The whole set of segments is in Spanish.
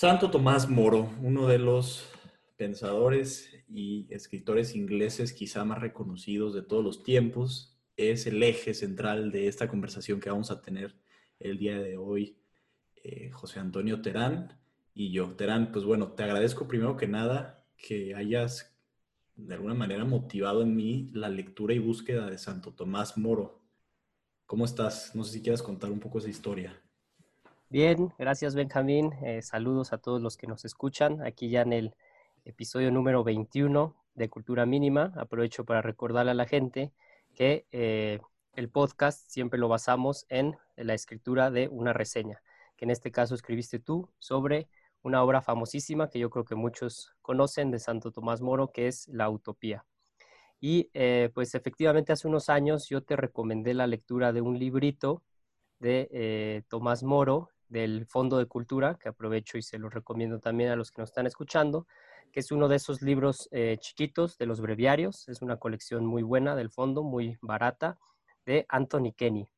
Santo Tomás Moro, uno de los pensadores y escritores ingleses quizá más reconocidos de todos los tiempos, es el eje central de esta conversación que vamos a tener el día de hoy, eh, José Antonio Terán y yo. Terán, pues bueno, te agradezco primero que nada que hayas de alguna manera motivado en mí la lectura y búsqueda de Santo Tomás Moro. ¿Cómo estás? No sé si quieras contar un poco esa historia. Bien, gracias Benjamín. Eh, saludos a todos los que nos escuchan. Aquí ya en el episodio número 21 de Cultura Mínima. Aprovecho para recordarle a la gente que eh, el podcast siempre lo basamos en la escritura de una reseña, que en este caso escribiste tú sobre una obra famosísima que yo creo que muchos conocen de Santo Tomás Moro, que es La Utopía. Y eh, pues efectivamente hace unos años yo te recomendé la lectura de un librito de Tomás Moro del Fondo de Cultura, que aprovecho y se lo recomiendo también a los que nos están escuchando, que es uno de esos libros eh, chiquitos de los breviarios. Es una colección muy buena del fondo, muy barata, de Anthony Kenny.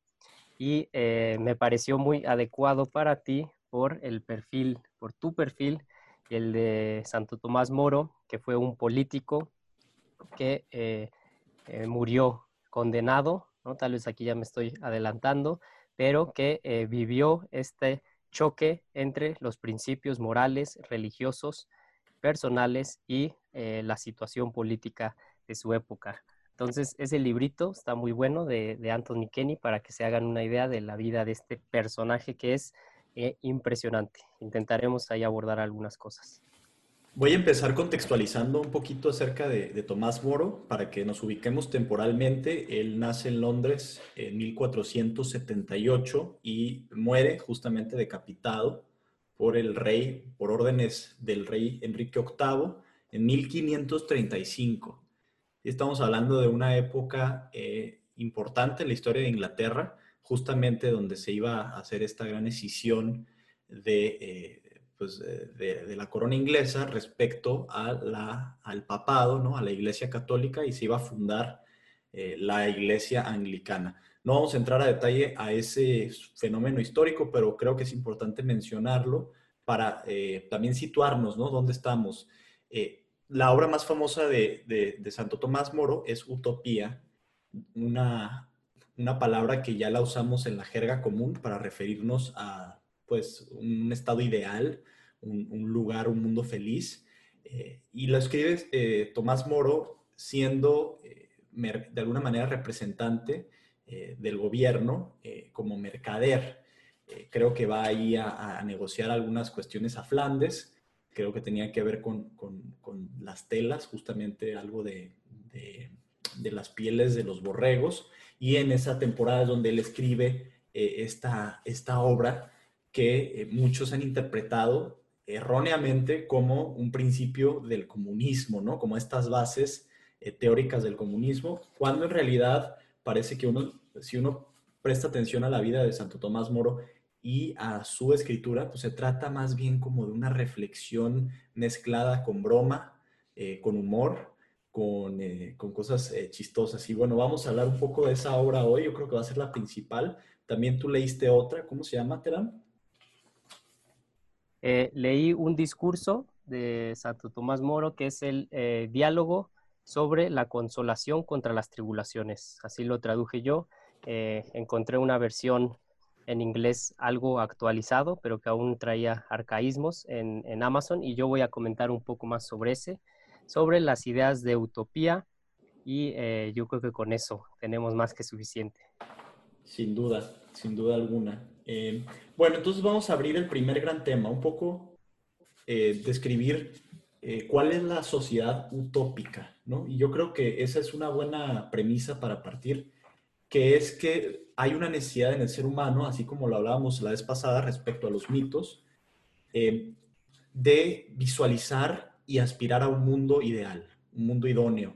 Y eh, me pareció muy adecuado para ti por el perfil, por tu perfil, el de Santo Tomás Moro, que fue un político que eh, murió condenado, ¿no? tal vez aquí ya me estoy adelantando, pero que eh, vivió este choque entre los principios morales, religiosos, personales y eh, la situación política de su época. Entonces, ese librito está muy bueno de, Anthony Kenny para que se hagan una idea de la vida de este personaje que es eh, impresionante. Intentaremos ahí abordar algunas cosas. Voy a empezar contextualizando un poquito acerca de, Tomás Moro para que nos ubiquemos temporalmente. Él nace en Londres en 1478 y muere justamente decapitado por el rey, por órdenes del rey Enrique VIII en 1535. Y estamos hablando de una época eh, importante en la historia de Inglaterra, justamente donde se iba a hacer esta gran escisión de, eh, pues, de, la corona inglesa respecto a la, al papado, ¿no? a la iglesia católica y se iba a fundar eh, la iglesia anglicana. No vamos a entrar a detalle a ese fenómeno histórico, pero creo que es importante mencionarlo para eh, también situarnos, ¿no? ¿Dónde estamos? Eh, la obra más famosa de, de, Santo Tomás Moro es Utopía, una, una palabra que ya la usamos en la jerga común para referirnos a pues un estado ideal, un, lugar, un mundo feliz. Eh, y lo escribe eh, Tomás Moro siendo eh, de alguna manera representante del gobierno como mercader. creo que va ahí a, negociar algunas cuestiones a Flandes, creo que tenía que ver con, con, las telas, justamente algo de, de, de, las pieles de los borregos, y en esa temporada es donde él escribe esta, esta obra que muchos han interpretado erróneamente como un principio del comunismo, ¿no? Como estas bases eh, teóricas del comunismo, cuando en realidad parece que uno, si uno presta atención a la vida de Santo Tomás Moro y a su escritura, pues se trata más bien como de una reflexión mezclada con broma, eh, con humor, con, eh, con cosas chistosas. Y bueno, vamos a hablar un poco de esa obra hoy, yo creo que va a ser la principal. También tú leíste otra, ¿cómo se llama, Terán? Eh, leí un discurso de Santo Tomás Moro que es el eh, diálogo sobre la consolación contra las tribulaciones. Así lo traduje yo. Eh, encontré una versión en inglés algo actualizado, pero que aún traía arcaísmos en, en, Amazon y yo voy a comentar un poco más sobre ese, sobre las ideas de utopía y yo creo que con eso tenemos más que suficiente. Sin duda, sin duda alguna. Eh, bueno, entonces vamos a abrir el primer gran tema, un poco eh, describir eh, cuál es la sociedad utópica, ¿no? Y yo creo que esa es una buena premisa para partir. que es que hay una necesidad en el ser humano, así como lo hablábamos la vez pasada respecto a los mitos, de visualizar y aspirar a un mundo ideal, un mundo idóneo,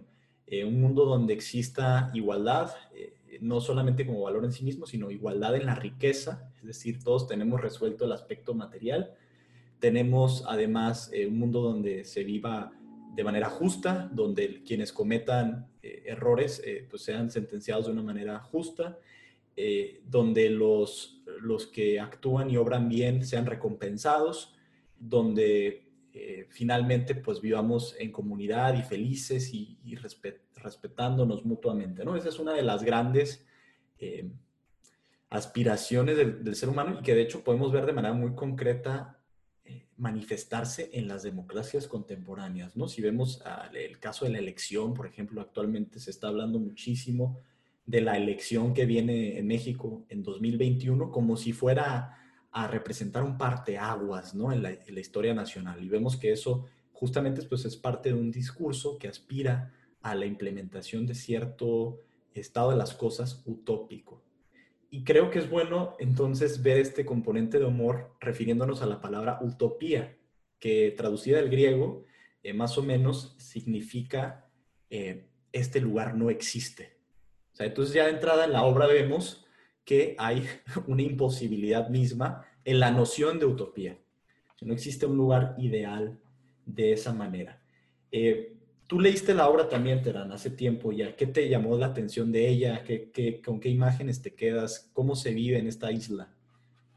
un mundo donde exista igualdad, no solamente como valor en sí mismo, sino igualdad en la riqueza, es decir, todos tenemos resuelto el aspecto material, tenemos además un mundo donde se viva de manera justa, donde quienes cometan errores pues sean sentenciados de una manera justa, donde los, los que actúan y obran bien sean recompensados, donde eh, finalmente pues vivamos en comunidad y felices y, respetándonos mutuamente, ¿no? Esa es una de las grandes eh, aspiraciones del, ser humano y que de hecho podemos ver de manera muy concreta eh, manifestarse en las democracias contemporáneas, ¿no? Si vemos el caso de la elección, por ejemplo, actualmente se está hablando muchísimo de la elección que viene en México en 2021 como si fuera a representar un parteaguas ¿no? en, la, en la historia nacional. Y vemos que eso justamente pues, es parte de un discurso que aspira a la implementación de cierto estado de las cosas utópico. Y creo que es bueno entonces ver este componente de humor refiriéndonos a la palabra utopía, que traducida del griego eh, más o menos significa eh, este lugar no existe. O sea, entonces ya de entrada en la obra vemos que hay una imposibilidad misma en la noción de utopía. No existe un lugar ideal de esa manera. Eh, tú leíste la obra también, Terán, hace tiempo ya. ¿Qué te llamó la atención de ella? ¿Qué, con qué imágenes te quedas? ¿Cómo se vive en esta isla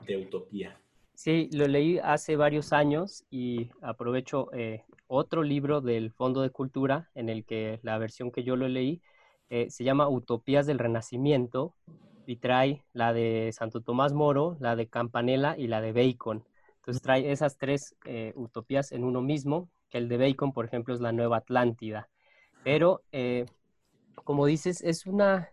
de utopía? Sí, lo leí hace varios años y aprovecho eh, otro libro del Fondo de Cultura en el que la versión que yo lo leí eh, se llama Utopías del Renacimiento y trae la de Santo Tomás Moro, la de Campanella y la de Bacon. Entonces trae esas tres eh, utopías en uno mismo, que el de Bacon, por ejemplo, es la Nueva Atlántida. Pero, eh, como dices, es una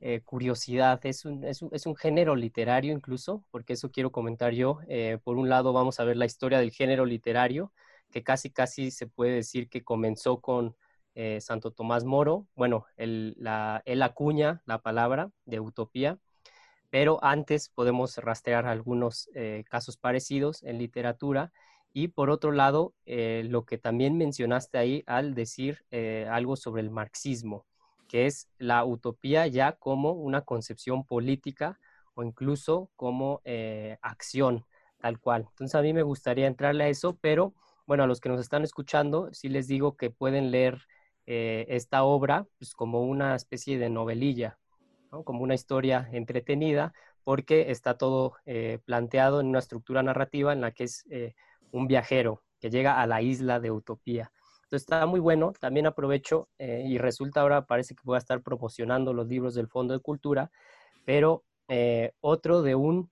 eh, curiosidad, es un, es, un, es un, género literario incluso, porque eso quiero comentar yo. por un lado, vamos a ver la historia del género literario, que casi, casi se puede decir que comenzó con eh, Santo Tomás Moro, bueno, él, la, acuña la palabra de utopía, pero antes podemos rastrear algunos eh, casos parecidos en literatura. Y por otro lado, eh, lo que también mencionaste ahí al decir algo sobre el marxismo, que es la utopía ya como una concepción política o incluso como acción, tal cual. Entonces a mí me gustaría entrarle a eso, pero bueno, a los que nos están escuchando, sí les digo que pueden leer eh, esta obra pues, como una especie de novelilla, como una historia entretenida, porque está todo eh, planteado en una estructura narrativa en la que es eh, un viajero que llega a la isla de Utopía. Entonces está muy bueno, también aprovecho y resulta ahora parece que voy a estar promocionando los libros del Fondo de Cultura, pero otro de un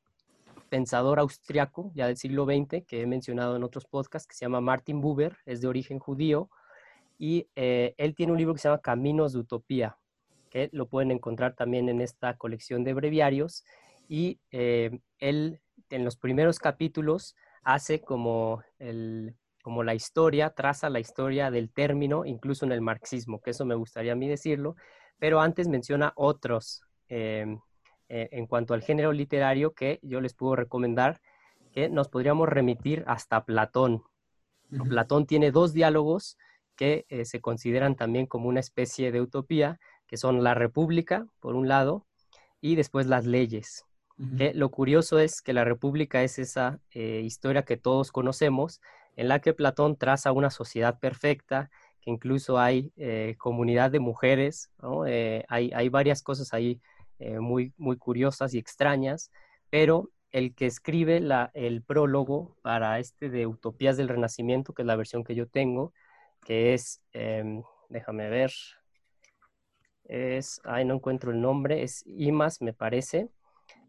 pensador austriaco ya del siglo XX que he mencionado en otros podcasts que se llama Martin Buber, es de origen judío, y eh, él tiene un libro que se llama Caminos de Utopía, que lo pueden encontrar también en esta colección de breviarios. Y eh, él en los primeros capítulos hace como, el, como la historia, traza la historia del término, incluso en el marxismo, que eso me gustaría a mí decirlo, pero antes menciona otros eh, en cuanto al género literario que yo les puedo recomendar, que nos podríamos remitir hasta Platón. Platón tiene dos diálogos que eh, se consideran también como una especie de utopía, que son la república, por un lado, y después las leyes. Lo curioso es que la república es esa eh, historia que todos conocemos, en la que Platón traza una sociedad perfecta, que incluso hay eh, comunidad de mujeres, hay, varias cosas ahí muy, muy curiosas y extrañas, pero el que escribe el prólogo para este de Utopías del Renacimiento, que es la versión que yo tengo, que es, em, déjame ver, es, ay, no encuentro el nombre, es Imas, me parece.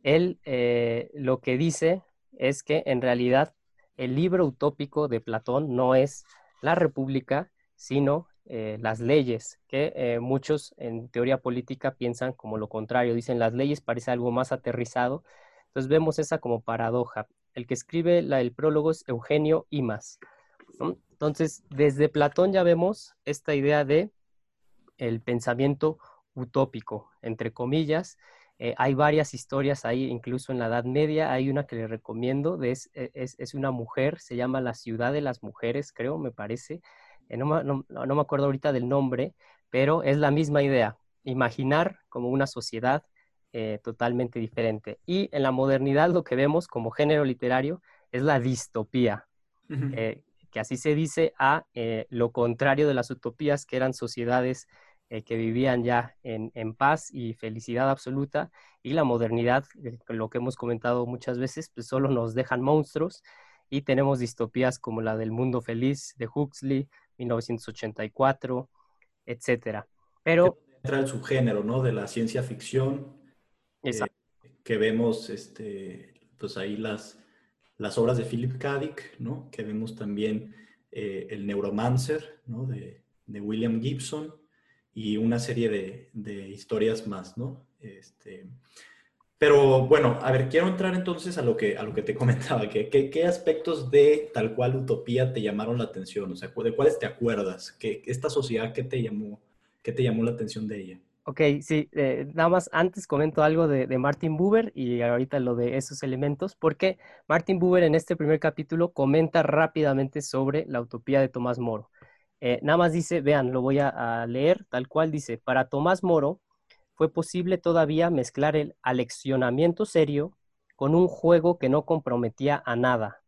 Él eh, lo que dice es que en realidad el libro utópico de Platón no es la república, sino eh, las leyes, que eh, muchos en teoría política piensan como lo contrario, dicen las leyes parece algo más aterrizado, entonces vemos esa como paradoja. El que escribe la, el prólogo es Eugenio Imas. Entonces, desde Platón ya vemos esta idea de el pensamiento utópico, entre comillas, Eh, hay varias historias ahí, incluso en la Edad Media. Hay una que les recomiendo, es, es, una mujer, se llama La Ciudad de las Mujeres, creo, me parece. no, no, no me acuerdo ahorita del nombre, pero es la misma idea, imaginar como una sociedad eh, totalmente diferente. Y en la modernidad lo que vemos como género literario es la distopía, eh, que así se dice a eh, lo contrario de las utopías, que eran sociedades que vivían ya en, paz y felicidad absoluta, y la modernidad, lo que hemos comentado muchas veces, pues solo nos dejan monstruos, y tenemos distopías como la del mundo feliz de Huxley, 1984, etcétera. Pero... Entra el subgénero, ¿no? De la ciencia ficción eh, que vemos, este, pues ahí las, las obras de Philip K. Dick, ¿no? Que vemos también eh, El Neuromancer, ¿no? De, de, William Gibson y una serie de, de historias más, ¿no? Este, pero bueno, a ver, quiero entrar entonces a lo que, a lo que te comentaba, que, ¿qué aspectos de tal cual utopía te llamaron la atención? O sea, ¿de cuáles te acuerdas? ¿Qué, esta sociedad, ¿qué te llamó, qué te llamó la atención de ella? Ok, sí, eh, nada más antes comento algo de, Martin Buber y ahorita lo de esos elementos, porque Martin Buber en este primer capítulo comenta rápidamente sobre la utopía de Tomás Moro. Eh, nada más dice, vean, lo voy a, leer tal cual dice, para Tomás Moro fue posible todavía mezclar el aleccionamiento serio con un juego que no comprometía a nada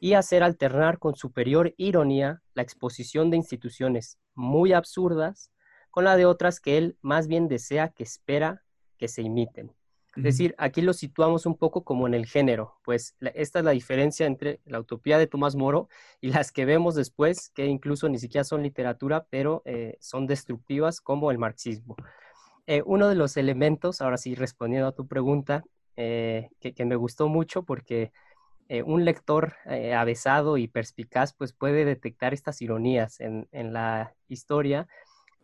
y hacer alternar con superior ironía la exposición de instituciones muy absurdas con la de otras que él más bien desea que espera que se imiten. Es decir, aquí lo situamos un poco como en el género, pues esta es la diferencia entre la utopía de Tomás Moro y las que vemos después, que incluso ni siquiera son literatura, pero eh, son destructivas como el marxismo. Eh, uno de los elementos, ahora sí respondiendo a tu pregunta, eh, que, me gustó mucho porque un lector avesado y perspicaz pues puede detectar estas ironías en, la historia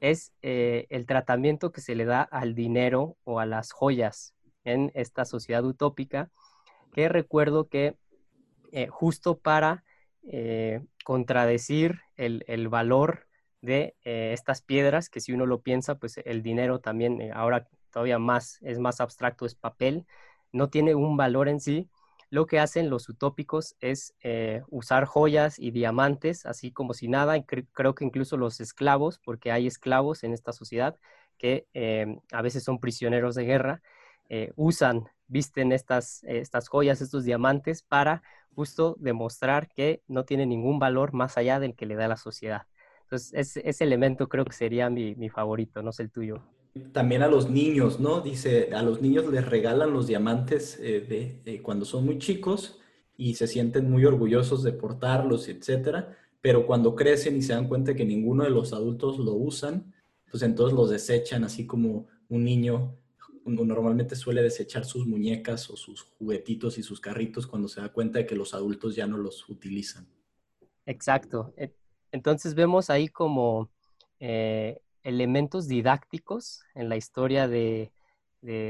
es el tratamiento que se le da al dinero o a las joyas en esta sociedad utópica, que recuerdo que eh, justo para eh, contradecir el, valor de estas piedras, que si uno lo piensa, pues el dinero también ahora todavía más es más abstracto, es papel, no tiene un valor en sí, lo que hacen los utópicos es eh, usar joyas y diamantes, así como si nada. creo que incluso los esclavos, porque hay esclavos en esta sociedad que eh, a veces son prisioneros de guerra, eh, usan, visten estas, estas joyas, estos diamantes para justo demostrar que no tienen ningún valor más allá del que le da la sociedad. Entonces, ese, elemento creo que sería mi, mi favorito, no sé el tuyo también a los niños, ¿no? Dice, a los niños les regalan los diamantes eh, de, cuando son muy chicos y se sienten muy orgullosos de portarlos, etcétera, pero cuando crecen y se dan cuenta que ninguno de los adultos lo usan, pues entonces los desechan, así como un niño normalmente suele desechar sus muñecas o sus juguetitos y sus carritos cuando se da cuenta de que los adultos ya no los utilizan. Exacto. E, entonces vemos ahí como eh, elementos didácticos en la historia de,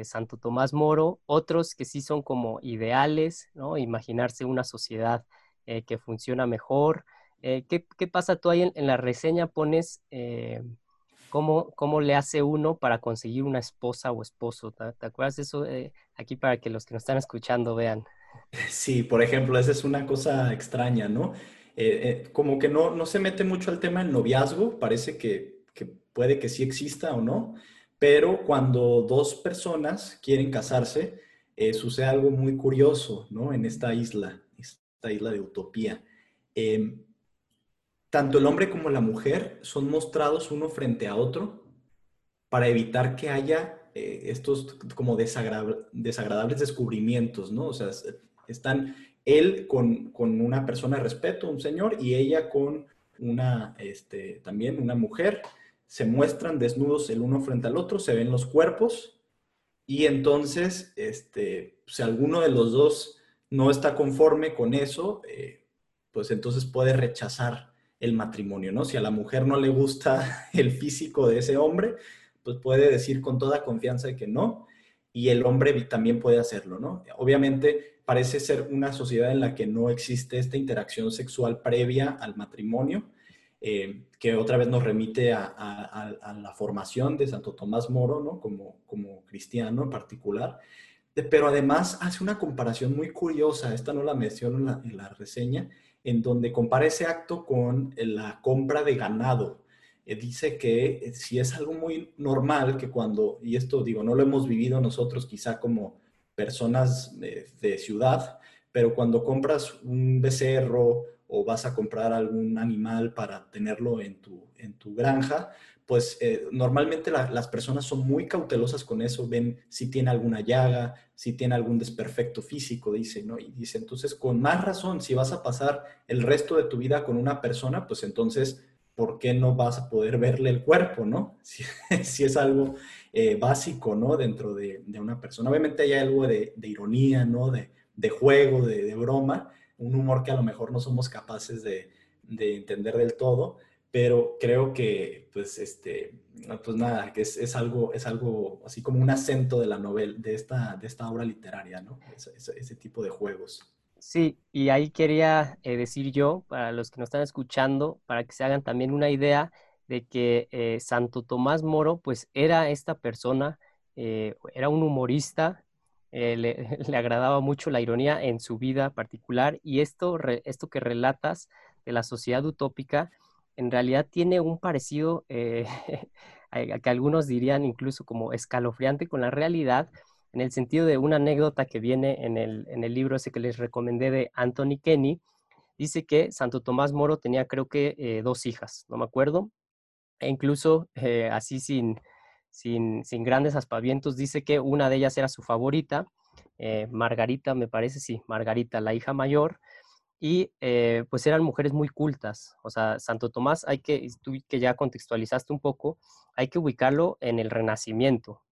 Santo Tomás Moro, otros que sí son como ideales, ¿no? Imaginarse una sociedad eh, que funciona mejor. Eh, ¿qué, pasa tú ahí en, la reseña? Pones cómo, cómo, le hace uno para conseguir una esposa o esposo. ¿Te, acuerdas de eso? aquí para que los que nos están escuchando vean. Sí, por ejemplo, esa es una cosa extraña, ¿no? como que no, no se mete mucho al tema del noviazgo, parece que puede que sí exista o no, pero cuando dos personas quieren casarse, eh, sucede algo muy curioso, ¿no? En esta isla, esta isla de utopía. Em, tanto el hombre como la mujer son mostrados uno frente a otro para evitar que haya eh, estos como desagradables descubrimientos, ¿no? O sea, están él con, con, una persona de respeto, un señor, y ella con una, este, también una mujer, se muestran desnudos el uno frente al otro, se ven los cuerpos y entonces, este, si alguno de los dos no está conforme con eso, eh, pues entonces puede rechazar el matrimonio, ¿no? Si a la mujer no le gusta el físico de ese hombre, pues puede decir con toda confianza que no, y el hombre también puede hacerlo, ¿no? Obviamente parece ser una sociedad en la que no existe esta interacción sexual previa al matrimonio, eh, que otra vez nos remite a, la formación de Santo Tomás Moro, ¿no? Como, cristiano en particular. pero además hace una comparación muy curiosa, esta no la menciono en la reseña, en donde compara ese acto con la compra de ganado. Eh, dice que eh, si es algo muy normal que cuando, y esto digo, no lo hemos vivido nosotros quizá como personas de, ciudad, pero cuando compras un becerro o vas a comprar algún animal para tenerlo en tu, en tu granja, pues eh, normalmente las personas son muy cautelosas con eso, ven si tiene alguna llaga, si tiene algún desperfecto físico, dice, ¿no? Y dice, entonces, con más razón, si vas a pasar el resto de tu vida con una persona, pues entonces ¿por qué no vas a poder verle el cuerpo, no? Si, es algo eh, básico, ¿no? Dentro de, una persona. Obviamente hay algo de, ironía, ¿no? De, juego, de, broma, un humor que a lo mejor no somos capaces de, entender del todo, pero creo que, pues, este, pues nada, que es, algo, es algo así como un acento de la novela, de esta, de esta obra literaria, ¿no? ese tipo de juegos. Sí, y ahí quería eh, decir yo, para los que nos están escuchando, para que se hagan también una idea de que eh, Santo Tomás Moro, pues era esta persona, eh, era un humorista, le, le, agradaba mucho la ironía en su vida particular y esto, esto que relatas de la sociedad utópica, en realidad tiene un parecido que algunos dirían incluso como escalofriante con la realidad, en el sentido de una anécdota que viene en el, en el libro ese que les recomendé de Anthony Kenny, dice que Santo Tomás Moro tenía creo que eh, dos hijas, no me acuerdo, e incluso eh, así sin, sin, sin, grandes aspavientos, dice que una de ellas era su favorita, eh, Margarita, me parece, sí, Margarita, la hija mayor, y pues eran mujeres muy cultas, o sea, Santo Tomás, hay que, tú que ya contextualizaste un poco, hay que ubicarlo en el Renacimiento,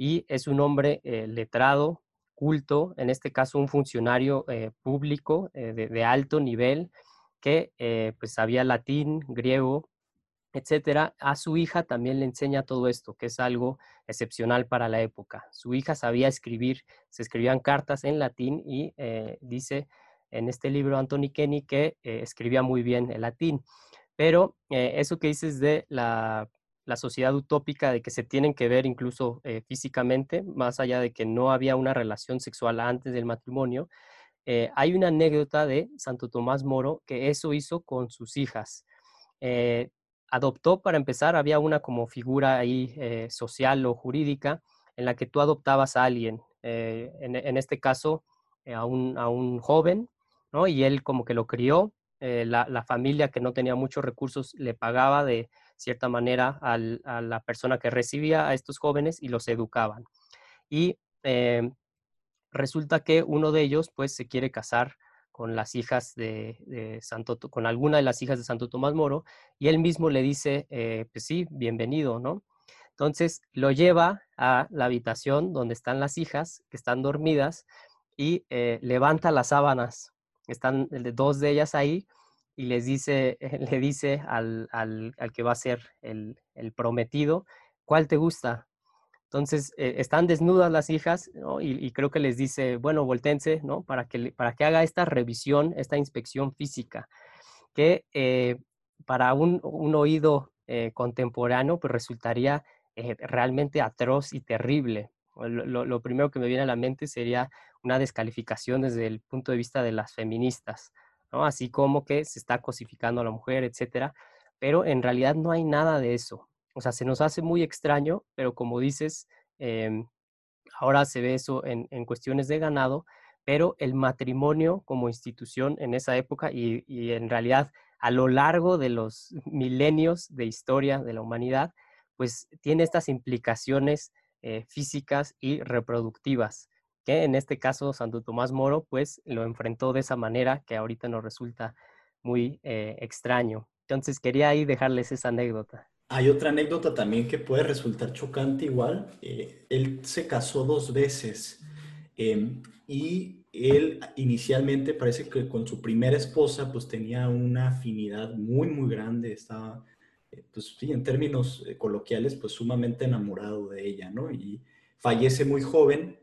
y es un hombre eh, letrado, culto, en este caso un funcionario eh, público eh, de, alto nivel que pues sabía latín, griego, etcétera. A su hija también le enseña todo esto, que es algo excepcional para la época. Su hija sabía escribir, se escribían cartas en latín y dice en este libro Anthony Kenny que escribía muy bien el latín. Pero eso que dices de la la sociedad utópica de que se tienen que ver incluso eh, físicamente, más allá de que no había una relación sexual antes del matrimonio. Eh, hay una anécdota de Santo Tomás Moro que eso hizo con sus hijas. Eh, adoptó, para empezar, había una como figura ahí social o jurídica en la que tú adoptabas a alguien, en, este caso a un, joven, Y él como que lo crió, la, la, familia que no tenía muchos recursos le pagaba de, cierta manera a la persona que recibía a estos jóvenes y los educaban. Y em, resulta que uno de ellos pues se quiere casar con las hijas de, Santo, con alguna de las hijas de Santo Tomás Moro, y él mismo le dice, eh, pues sí, bienvenido, ¿no? Entonces lo lleva a la habitación donde están las hijas, que están dormidas, y eh, levanta las sábanas. Están dos de ellas ahí, y les dice, le dice al, que va a ser el, prometido, ¿cuál te gusta? Entonces, eh, están desnudas las hijas y, creo que les dice, bueno, voltense, ¿no? Para que, para que haga esta revisión, esta inspección física, que eh, para un, oído eh, contemporáneo, pues resultaría realmente atroz y terrible. Lo, lo, primero que me viene a la mente sería una descalificación desde el punto de vista de las feministas. Así como que se está cosificando a la mujer, etcétera, pero en realidad no hay nada de eso. O sea, se nos hace muy extraño, pero como dices, em, ahora se ve eso en, cuestiones de ganado, pero el matrimonio como institución en esa época y, en realidad a lo largo de los milenios de historia de la humanidad, pues tiene estas implicaciones eh, físicas y reproductivas en este caso Santo Tomás Moro pues lo enfrentó de esa manera que ahorita nos resulta muy eh, extraño. Entonces quería ahí dejarles esa anécdota. Hay otra anécdota también que puede resultar chocante igual. Eh, él se casó dos veces em, y él inicialmente parece que con su primera esposa pues tenía una afinidad muy muy grande, estaba eh, pues sí, en términos coloquiales pues sumamente enamorado de ella, ¿no? Y fallece muy joven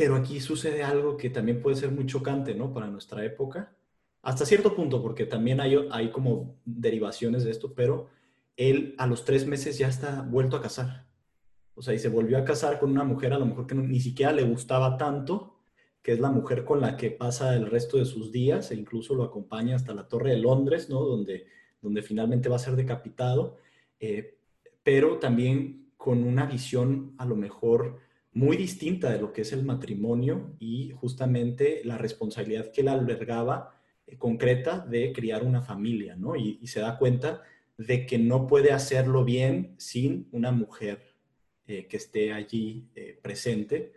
pero aquí sucede algo que también puede ser muy chocante, ¿no? Para nuestra época. hasta cierto punto, porque también hay, como derivaciones de esto, pero él a los tres meses ya está vuelto a casar. O sea, y se volvió a casar con una mujer a lo mejor que ni siquiera le gustaba tanto, que es la mujer con la que pasa el resto de sus días e incluso lo acompaña hasta la Torre de Londres, ¿no? Donde, donde finalmente va a ser decapitado, eh, pero también con una visión a lo mejor muy distinta de lo que es el matrimonio y justamente la responsabilidad que él albergaba eh, concreta de criar una familia, ¿no? Y, se da cuenta de que no puede hacerlo bien sin una mujer eh, que esté allí presente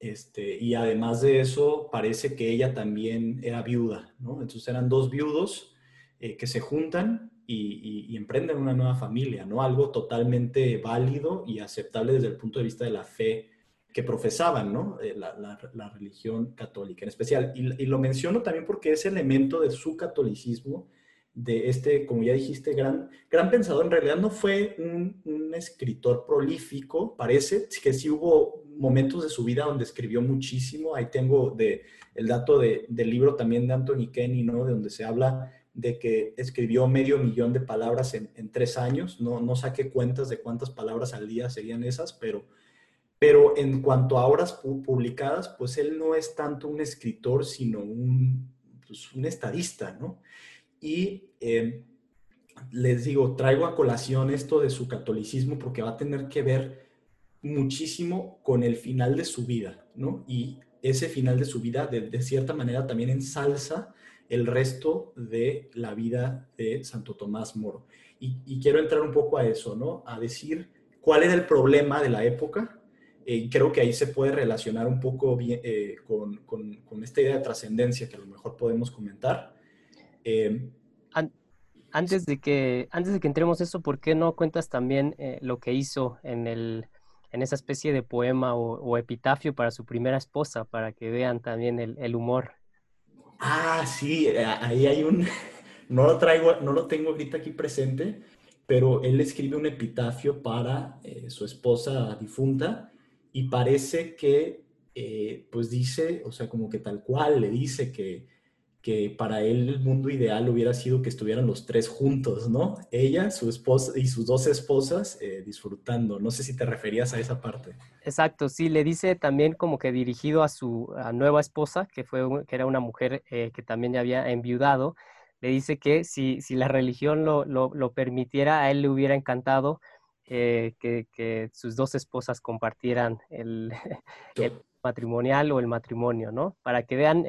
este, y además de eso, parece que ella también era viuda, ¿no? Entonces eran dos viudos eh, que se juntan y, emprenden una nueva familia, ¿no? Algo totalmente válido y aceptable desde el punto de vista de la fe profesaban, ¿no? Eh, la, religión católica en especial. Y, lo menciono también porque ese elemento de su catolicismo, de este, como ya dijiste, gran, gran pensador, en realidad no fue un, escritor prolífico, parece que sí hubo momentos de su vida donde escribió muchísimo. Ahí tengo el dato de, del libro también de Anthony Kenny, ¿no? De donde se habla de que escribió medio millón de palabras en, en tres años. No, no saqué cuentas de cuántas palabras al día serían esas, pero, pero en cuanto a obras publicadas, pues él no es tanto un escritor, sino un, pues, un estadista, ¿no? Y eh, les digo, traigo a colación esto de su catolicismo porque va a tener que ver muchísimo con el final de su vida, ¿no? Y ese final de su vida, de, cierta manera, también ensalza el resto de la vida de Santo Tomás Moro. Y, quiero entrar un poco a eso, ¿no? A decir cuál era el problema de la época. Eh, creo que ahí se puede relacionar un poco bien, eh, con, con, esta idea de trascendencia que a lo mejor podemos comentar. Eh, antes, de que, antes de que entremos eso, ¿por qué no cuentas también lo que hizo en el en esa especie de poema o, epitafio para su primera esposa, para que vean también el, humor. Ah, sí, eh, ahí hay un, no lo traigo, no lo tengo ahorita aquí presente, pero él escribe un epitafio para eh, su esposa difunta y parece que, eh, pues dice, o sea, como que tal cual le dice que que para él el mundo ideal hubiera sido que estuvieran los tres juntos, ¿no? Ella, su esposa y sus dos esposas eh, disfrutando. No sé si te referías a esa parte. Exacto, sí, le dice también como que dirigido a su nueva esposa, que, fue, que era una mujer eh, que también había enviudado, le dice que si, si la religión lo, lo, permitiera, a él le hubiera encantado eh, que, que, sus dos esposas compartieran el, el, matrimonial o el matrimonio, ¿no? Para que vean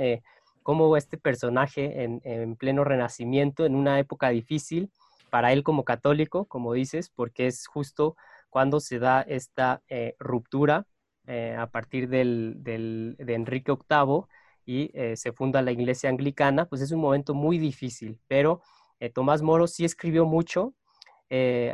cómo este personaje en, pleno renacimiento, en una época difícil, para él como católico, como dices, porque es justo cuando se da esta eh, ruptura eh, a partir del, de Enrique VIII y eh, se funda la iglesia anglicana, pues es un momento muy difícil, pero Tomás Moro sí escribió mucho,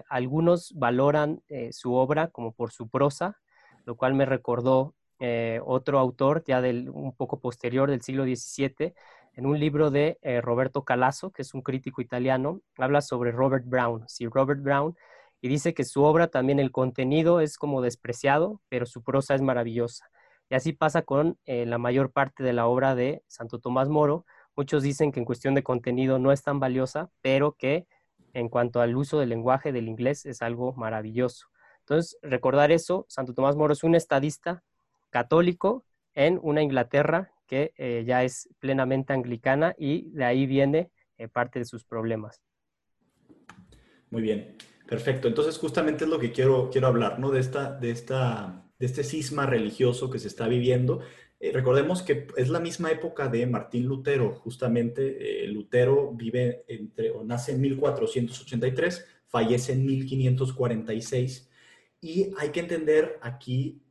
algunos valoran su obra como por su prosa, lo cual me recordó eh, otro autor ya del, un poco posterior del siglo XVII, en un libro de eh, Roberto Calasso, que es un crítico italiano, habla sobre Robert Brown, sí, Robert Brown, y dice que su obra también el contenido es como despreciado, pero su prosa es maravillosa. Y así pasa con eh, la mayor parte de la obra de Santo Tomás Moro. Muchos dicen que en cuestión de contenido no es tan valiosa, pero que en cuanto al uso del lenguaje del inglés es algo maravilloso. Entonces, recordar eso, Santo Tomás Moro es un estadista católico en una Inglaterra que eh, ya es plenamente anglicana y de ahí viene eh, parte de sus problemas. Muy bien, perfecto. Entonces justamente es lo que quiero, quiero hablar, ¿no? De, esta, de, esta, de este cisma religioso que se está viviendo. Eh, recordemos que es la misma época de Martín Lutero, justamente Lutero vive entre, o nace en 1483, fallece en 1546 y hay que entender aquí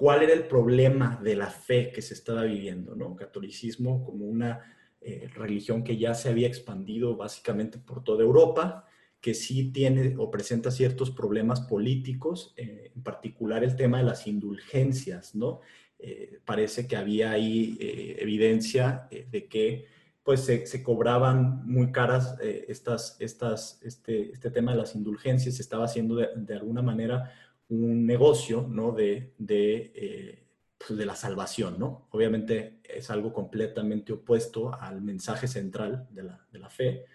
cuál era el problema de la fe que se estaba viviendo, ¿no? Catolicismo como una eh, religión que ya se había expandido básicamente por toda Europa, que sí tiene o presenta ciertos problemas políticos, eh, en particular el tema de las indulgencias, ¿no? Eh, parece que había ahí evidencia de que pues se, cobraban muy caras estas, estas, este, este tema de las indulgencias, se estaba haciendo de, de alguna manera un negocio, ¿no? De, de, eh, pues, de la salvación, ¿no? Obviamente es algo completamente opuesto al mensaje central de la, fe.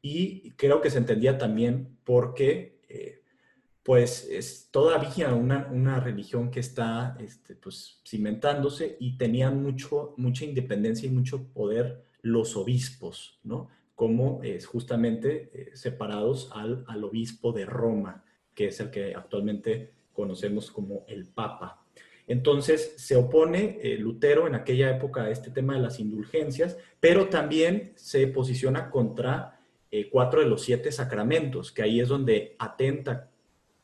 Y creo que se entendía también porque, eh, pues, es todavía una, una religión que está, este, pues, cimentándose y tenían mucho, mucha independencia y mucho poder los obispos, ¿no? Como es justamente eh, separados al, al obispo de Roma, que es el que actualmente conocemos como el Papa. Entonces se opone eh, Lutero en aquella época a este tema de las indulgencias, pero también se posiciona contra eh, cuatro de los siete sacramentos, que ahí es donde atenta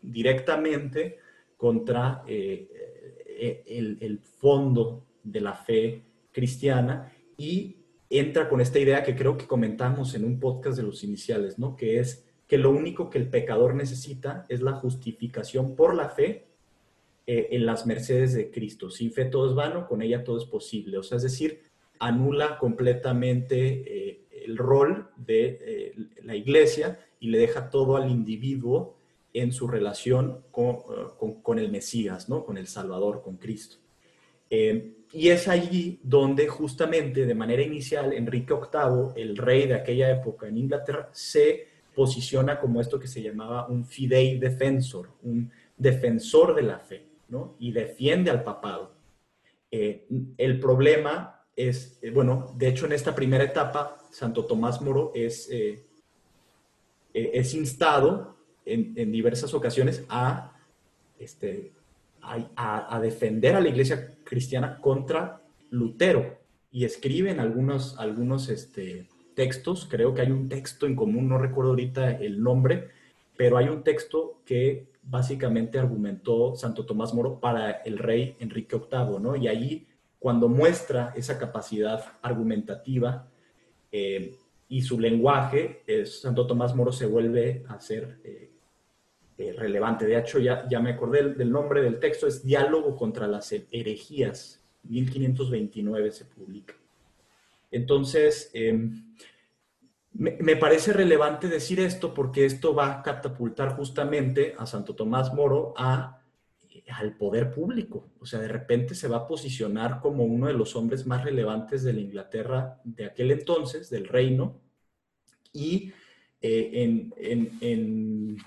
directamente contra eh, el, el, fondo de la fe cristiana y entra con esta idea que creo que comentamos en un podcast de los iniciales, ¿no? Que es que lo único que el pecador necesita es la justificación por la fe eh, en las mercedes de Cristo. Sin fe todo es vano, con ella todo es posible. O sea, es decir, anula completamente eh, el rol de eh, la iglesia y le deja todo al individuo en su relación con, el Mesías, ¿no? con el Salvador, con Cristo. y es allí donde justamente de manera inicial Enrique VIII, el rey de aquella época en Inglaterra, se posiciona como esto que se llamaba un fidei defensor, un defensor de la fe y defiende al papado. Eh, el problema es, eh, bueno, de hecho en esta primera etapa, Santo Tomás Moro es, eh, es instado en, diversas ocasiones a, este, a, defender a la iglesia cristiana contra Lutero y escribe en algunos, algunos este, textos, creo que hay un texto en común, no recuerdo ahorita el nombre, pero hay un texto que básicamente argumentó Santo Tomás Moro para el rey Enrique VIII, ¿no? Y ahí, cuando muestra esa capacidad argumentativa eh, y su lenguaje, Santo Tomás Moro se vuelve a ser eh, eh, relevante. De hecho, ya, ya me acordé del, nombre del texto, es Diálogo contra las herejías, 1529 se publica. Entonces, em, me, parece relevante decir esto porque esto va a catapultar justamente a Santo Tomás Moro a, al poder público. O sea, de repente se va a posicionar como uno de los hombres más relevantes de la Inglaterra de aquel entonces, del reino, y eh, en,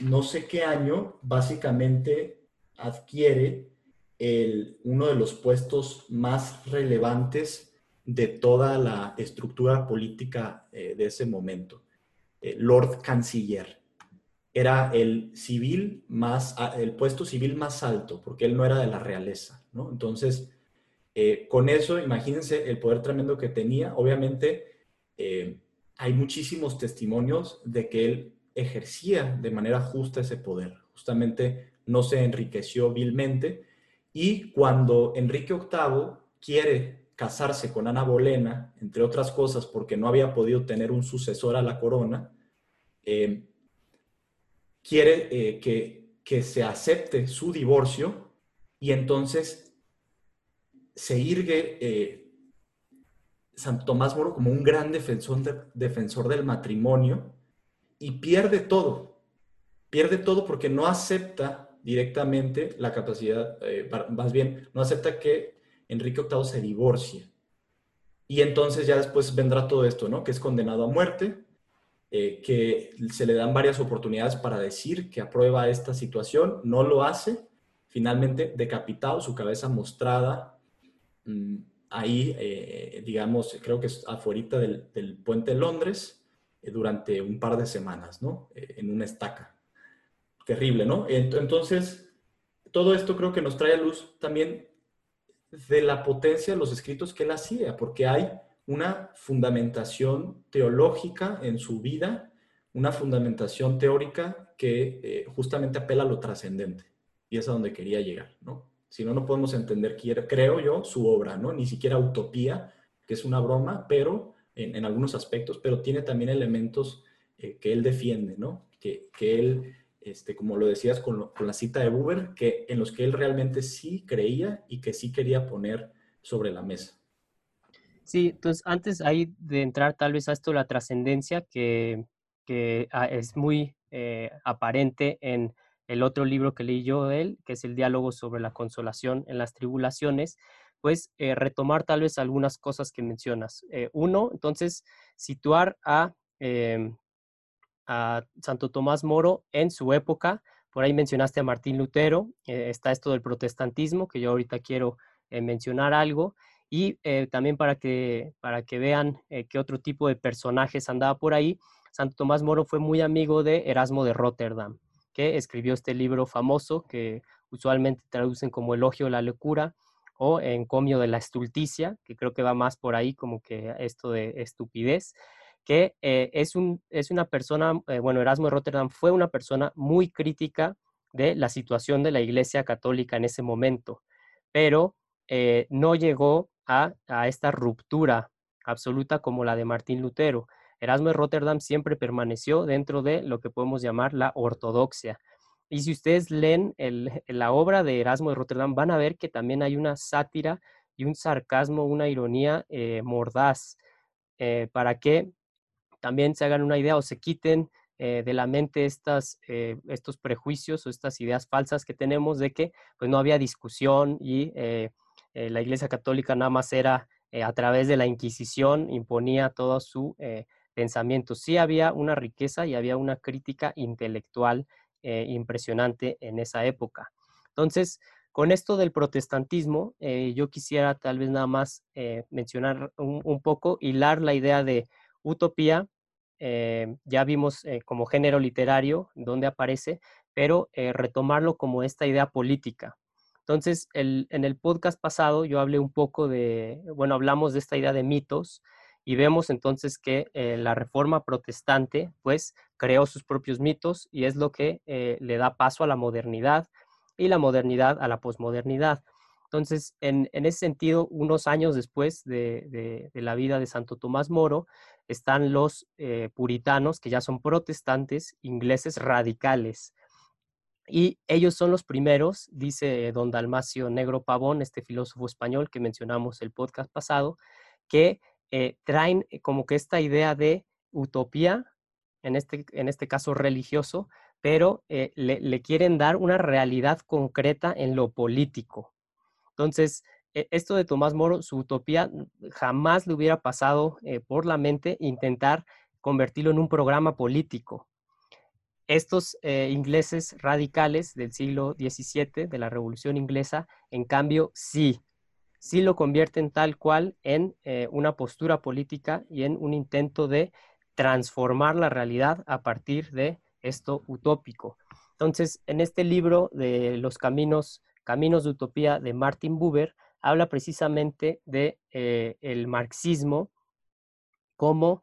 no sé qué año, básicamente adquiere el, uno de los puestos más relevantes de toda la estructura política eh, de ese momento. Eh, Lord Canciller era el civil más, el puesto civil más alto, porque él no era de la realeza, ¿no? Entonces, eh, con eso, imagínense el poder tremendo que tenía. Obviamente, hay muchísimos testimonios de que él ejercía de manera justa ese poder. Justamente no se enriqueció vilmente. Y cuando Enrique VIII quiere casarse con Ana Bolena, entre otras cosas, porque no había podido tener un sucesor a la corona, eh, quiere eh, que, que, se acepte su divorcio y entonces se irgue eh, San Tomás Moro como un gran defensor, del matrimonio y pierde todo. Pierde todo porque no acepta directamente la capacidad, más bien, no acepta que Enrique VIII se divorcia. Y entonces ya después vendrá todo esto, ¿no? Que es condenado a muerte, eh, que se le dan varias oportunidades para decir que aprueba esta situación, no lo hace, finalmente decapitado, su cabeza mostrada mm, ahí, eh, digamos, creo que es afuera del, puente de Londres, eh, durante un par de semanas, ¿no? en una estaca. Terrible, ¿no? Entonces, todo esto creo que nos trae a luz también de la potencia de los escritos que él hacía, porque hay una fundamentación teológica en su vida, una fundamentación teórica que eh, justamente apela a lo trascendente. Y es a donde quería llegar, ¿no? Si no, no podemos entender, creo yo, su obra, ¿no? Ni siquiera Utopía, que es una broma, pero en, algunos aspectos, pero tiene también elementos eh, que él defiende, ¿no? Que, que él este, como lo decías con, la cita de Buber, que, en los que él realmente sí creía y que sí quería poner sobre la mesa. Sí, entonces antes ahí de entrar tal vez a esto la trascendencia que, ah, es muy eh, aparente en el otro libro que leí yo de él, que es el diálogo sobre la consolación en las tribulaciones, pues retomar tal vez algunas cosas que mencionas. uno, entonces, situar a, em, a Santo Tomás Moro en su época. Por ahí mencionaste a Martín Lutero, está esto del protestantismo, que yo ahorita quiero mencionar algo y eh, también para que, para que vean eh, qué otro tipo de personajes andaba por ahí. Santo Tomás Moro fue muy amigo de Erasmo de Rotterdam, que escribió este libro famoso que usualmente traducen como Elogio de la Locura o Encomio de la Estulticia, que creo que va más por ahí como que esto de estupidez, que eh, es, un, es una persona, bueno, Erasmo de Rotterdam fue una persona muy crítica de la situación de la Iglesia Católica en ese momento, pero no llegó a, esta ruptura absoluta como la de Martín Lutero. Erasmo de Rotterdam siempre permaneció dentro de lo que podemos llamar la ortodoxia. Y si ustedes leen la obra de Erasmo de Rotterdam, van a ver que también hay una sátira y un sarcasmo, una ironía eh, mordaz, eh, para que también se hagan una idea o se quiten eh, de la mente estas, estos prejuicios o estas ideas falsas que tenemos de que pues, no había discusión y eh, la Iglesia Católica nada más era eh, a través de la Inquisición, imponía todo su eh, pensamiento. Sí había una riqueza y había una crítica intelectual impresionante en esa época. Entonces, con esto del protestantismo, yo quisiera tal vez nada más mencionar un, un, poco, hilar la idea de utopía. ya vimos como género literario dónde aparece, pero retomarlo como esta idea política. Entonces, en el podcast pasado yo hablé un poco de, bueno, hablamos de esta idea de mitos y vemos entonces que eh, la reforma protestante pues creó sus propios mitos y es lo que eh, le da paso a la modernidad y la modernidad a la posmodernidad. Entonces, en, ese sentido, unos años después de, la vida de Santo Tomás Moro, están los eh, puritanos, que ya son protestantes ingleses radicales. Y ellos son los primeros, dice don Dalmacio Negro Pavón, este filósofo español que mencionamos el podcast pasado, que eh, traen eh, como que esta idea de utopía, en este, en este caso religioso, pero eh, le, quieren dar una realidad concreta en lo político. Entonces, e, esto de Tomás Moro, su utopía jamás le hubiera pasado por la mente intentar convertirlo en un programa político estos eh, ingleses radicales del siglo XVII, de la Revolución Inglesa, en cambio, sí, sí lo convierten tal cual en eh, una postura política y en un intento de transformar la realidad a partir de esto utópico. Entonces, en este libro de los caminos, caminos de utopía de Martin Buber, habla precisamente de eh, el marxismo como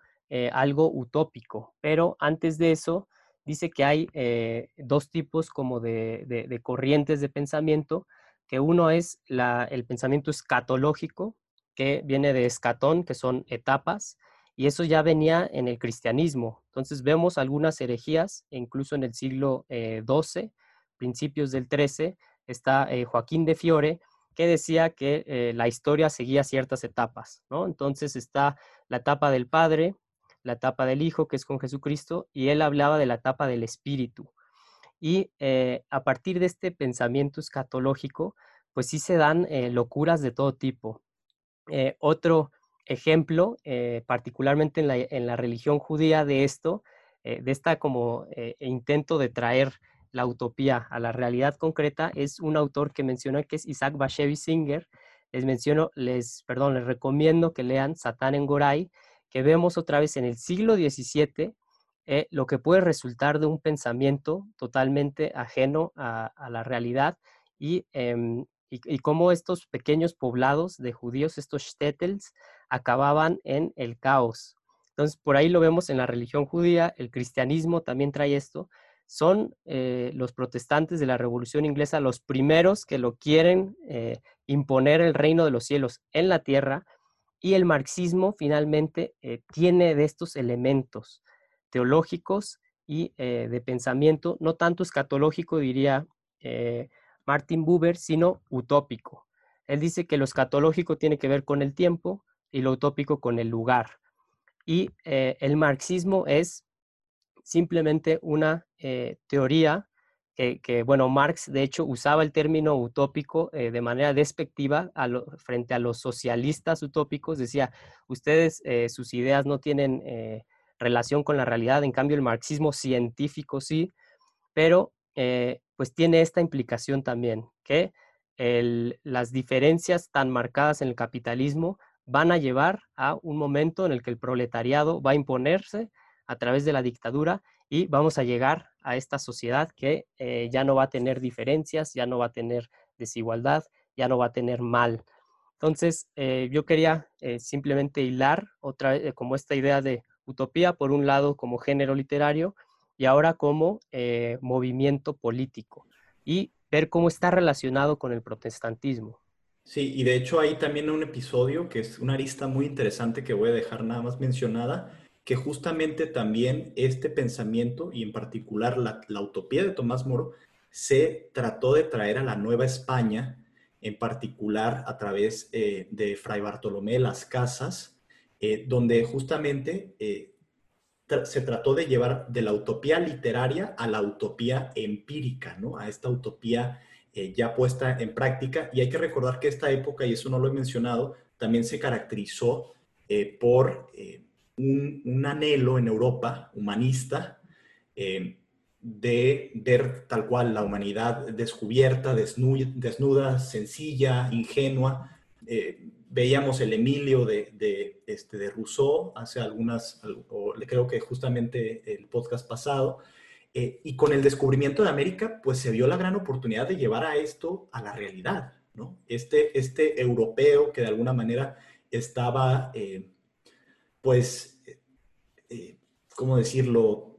algo utópico, pero antes de eso dice que hay eh, dos tipos como de, corrientes de pensamiento, que uno es el pensamiento escatológico, que viene de escatón, que son etapas, y eso ya venía en el cristianismo. Entonces vemos algunas herejías, incluso en el siglo XII, eh, principios del XIII, está eh, Joaquín de Fiore, que decía que la historia seguía ciertas etapas, ¿no? Entonces está la etapa del padre, la etapa del Hijo, que es con Jesucristo, y él hablaba de la etapa del Espíritu. Y eh, a partir de este pensamiento escatológico, pues sí se dan eh, locuras de todo tipo. Eh, otro ejemplo, particularmente en la, en la, religión judía de esto, de esta como intento de traer la utopía a la realidad concreta, es un autor que menciona que es Isaac Bashevis Singer. Les menciono, les, perdón, les recomiendo que lean Satán en Goray, que vemos otra vez en el siglo XVII eh, lo que puede resultar de un pensamiento totalmente ajeno a, la realidad y, y, cómo estos pequeños poblados de judíos, estos shtetls, acababan en el caos. Entonces, por ahí lo vemos en la religión judía, el cristianismo también trae esto. Son eh, los protestantes de la Revolución Inglesa los primeros que lo quieren eh, imponer el reino de los cielos en la tierra, y el marxismo finalmente eh, tiene de estos elementos teológicos y eh, de pensamiento, no tanto escatológico, diría eh, Martin Buber, sino utópico. Él dice que lo escatológico tiene que ver con el tiempo y lo utópico con el lugar. Y el marxismo es simplemente una teoría que, bueno, Marx de hecho usaba el término utópico eh, de manera despectiva frente a los socialistas utópicos, decía, ustedes, eh, sus ideas no tienen eh, relación con la realidad, en cambio el marxismo científico sí, pero pues tiene esta implicación también, que las diferencias tan marcadas en el capitalismo van a llevar a un momento en el que el proletariado va a imponerse a través de la dictadura y vamos a llegar a esta sociedad que eh, ya no va a tener diferencias, ya no va a tener desigualdad, ya no va a tener mal. Entonces, eh, yo quería eh, simplemente hilar otra vez como esta idea de utopía, por un lado como género literario y ahora como movimiento político y ver cómo está relacionado con el protestantismo. Sí, y de hecho hay también un episodio que es una arista muy interesante que voy a dejar nada más mencionada, que justamente también este pensamiento y en particular la, utopía de Tomás Moro se trató de traer a la Nueva España, en particular a través eh, de Fray Bartolomé de las Casas, eh, donde justamente eh, se trató de llevar de la utopía literaria a la utopía empírica, ¿no? A esta utopía ya puesta en práctica. Y hay que recordar que esta época, y eso no lo he mencionado, también se caracterizó por un, anhelo en Europa humanista eh, de ver tal cual la humanidad descubierta, desnuda, sencilla, ingenua. Eh, veíamos el Emilio de, este, de Rousseau hace algunas, o creo que justamente el podcast pasado, eh, y con el descubrimiento de América, pues se vio la gran oportunidad de llevar a esto a la realidad, ¿no? Este, este europeo que de alguna manera estaba pues, eh, eh, ¿cómo decirlo?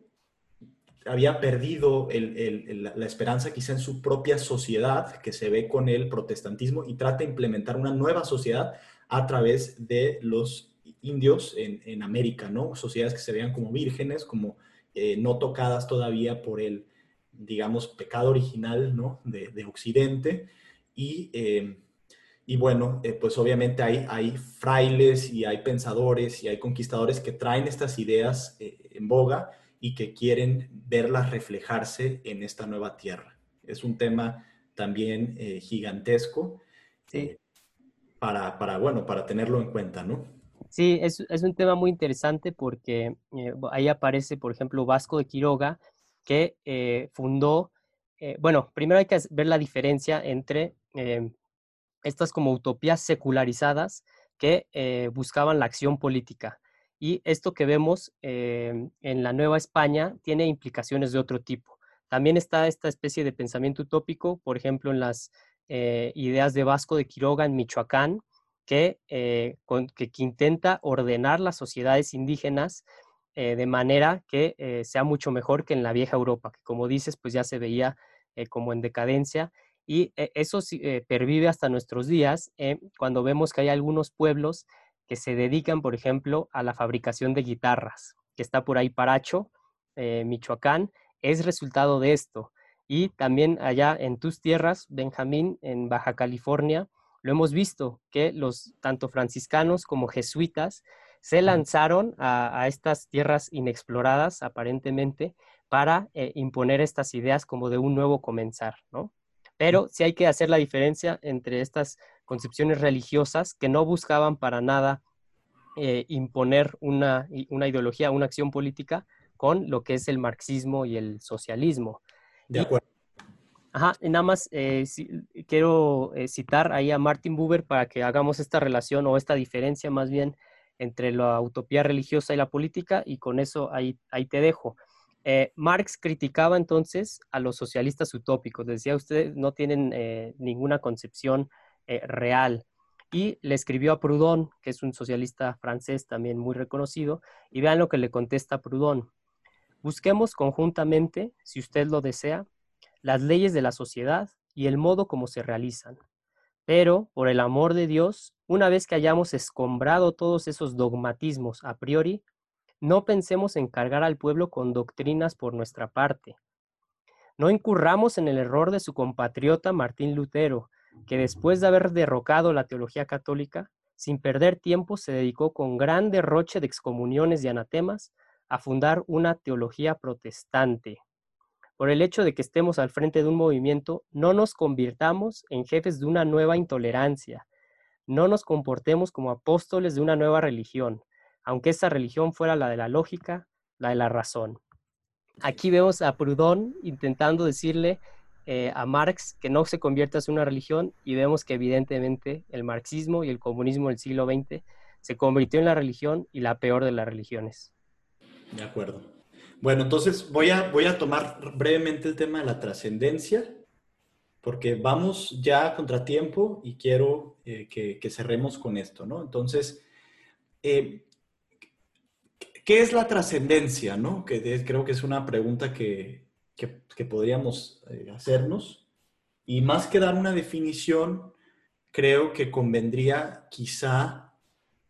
Había perdido la esperanza quizá en su propia sociedad, que se ve con el protestantismo, y trata de implementar una nueva sociedad a través de los indios en, América, ¿no? Sociedades que se veían como vírgenes, como eh, no tocadas todavía por el, digamos, pecado original, ¿no? De, Occidente. Y y bueno, eh, pues obviamente hay, hay frailes y hay pensadores y hay conquistadores que traen estas ideas eh, en boga y que quieren verlas reflejarse en esta nueva tierra. Es un tema también eh, gigantesco para, para, bueno, para tenerlo en cuenta, ¿no? Sí, es, es un tema muy interesante porque ahí aparece, por ejemplo, Vasco de Quiroga, que fundó, bueno, primero hay que ver la diferencia entre estas como utopías secularizadas que eh, buscaban la acción política. Y esto que vemos em, en la Nueva España tiene implicaciones de otro tipo. También está esta especie de pensamiento utópico, por ejemplo, en las eh, ideas de Vasco de Quiroga en Michoacán, que, eh, que, intenta ordenar las sociedades indígenas de manera que sea mucho mejor que en la vieja Europa, que como dices, pues ya se veía como en decadencia y eh, eso eh, pervive hasta nuestros días eh, cuando vemos que hay algunos pueblos que se dedican, por ejemplo, a la fabricación de guitarras, que está por ahí Paracho, Michoacán, es resultado de esto. Y también allá en tus tierras, Benjamín, en Baja California, lo hemos visto, que los tanto franciscanos como jesuitas se lanzaron a, a estas tierras inexploradas, aparentemente, para imponer estas ideas como de un nuevo comenzar, ¿no? Pero sí hay que hacer la diferencia entre estas concepciones religiosas que no buscaban para nada eh, imponer una, ideología, una acción política con lo que es el marxismo y el socialismo. De acuerdo. ajá, y nada más eh, quiero eh, citar ahí a Martin Buber para que hagamos esta relación o esta diferencia más bien entre la utopía religiosa y la política y con eso ahí, ahí te dejo. Eh, Marx criticaba entonces a los socialistas utópicos, decía ustedes no tienen eh, ninguna concepción eh, real y le escribió a Proudhon, que es un socialista francés también muy reconocido, y vean lo que le contesta Proudhon. Busquemos conjuntamente, si usted lo desea, las leyes de la sociedad y el modo como se realizan. Pero, por el amor de Dios, una vez que hayamos escombrado todos esos dogmatismos a priori, no pensemos en cargar al pueblo con doctrinas por nuestra parte. No incurramos en el error de su compatriota Martín Lutero, que después de haber derrocado la teología católica, sin perder tiempo se dedicó con gran derroche de excomuniones y anatemas a fundar una teología protestante. por el hecho de que estemos al frente de un movimiento, no nos convirtamos en jefes de una nueva intolerancia, no nos comportemos como apóstoles de una nueva religión, aunque esa religión fuera la de la lógica, la de la razón. Aquí vemos a Proudhon intentando decirle eh, a Marx que no se convierta en una religión y vemos que evidentemente el marxismo y el comunismo del siglo XX se convirtió en la religión y la peor de las religiones. De acuerdo. Bueno, entonces voy a, voy a tomar brevemente el tema de la trascendencia, porque vamos ya a contratiempo y quiero eh, que, cerremos con esto, ¿no? Entonces, eh, ¿qué es la trascendencia, no? Creo que es una pregunta que, que, podríamos eh, hacernos. Y más que dar una definición, creo que convendría quizá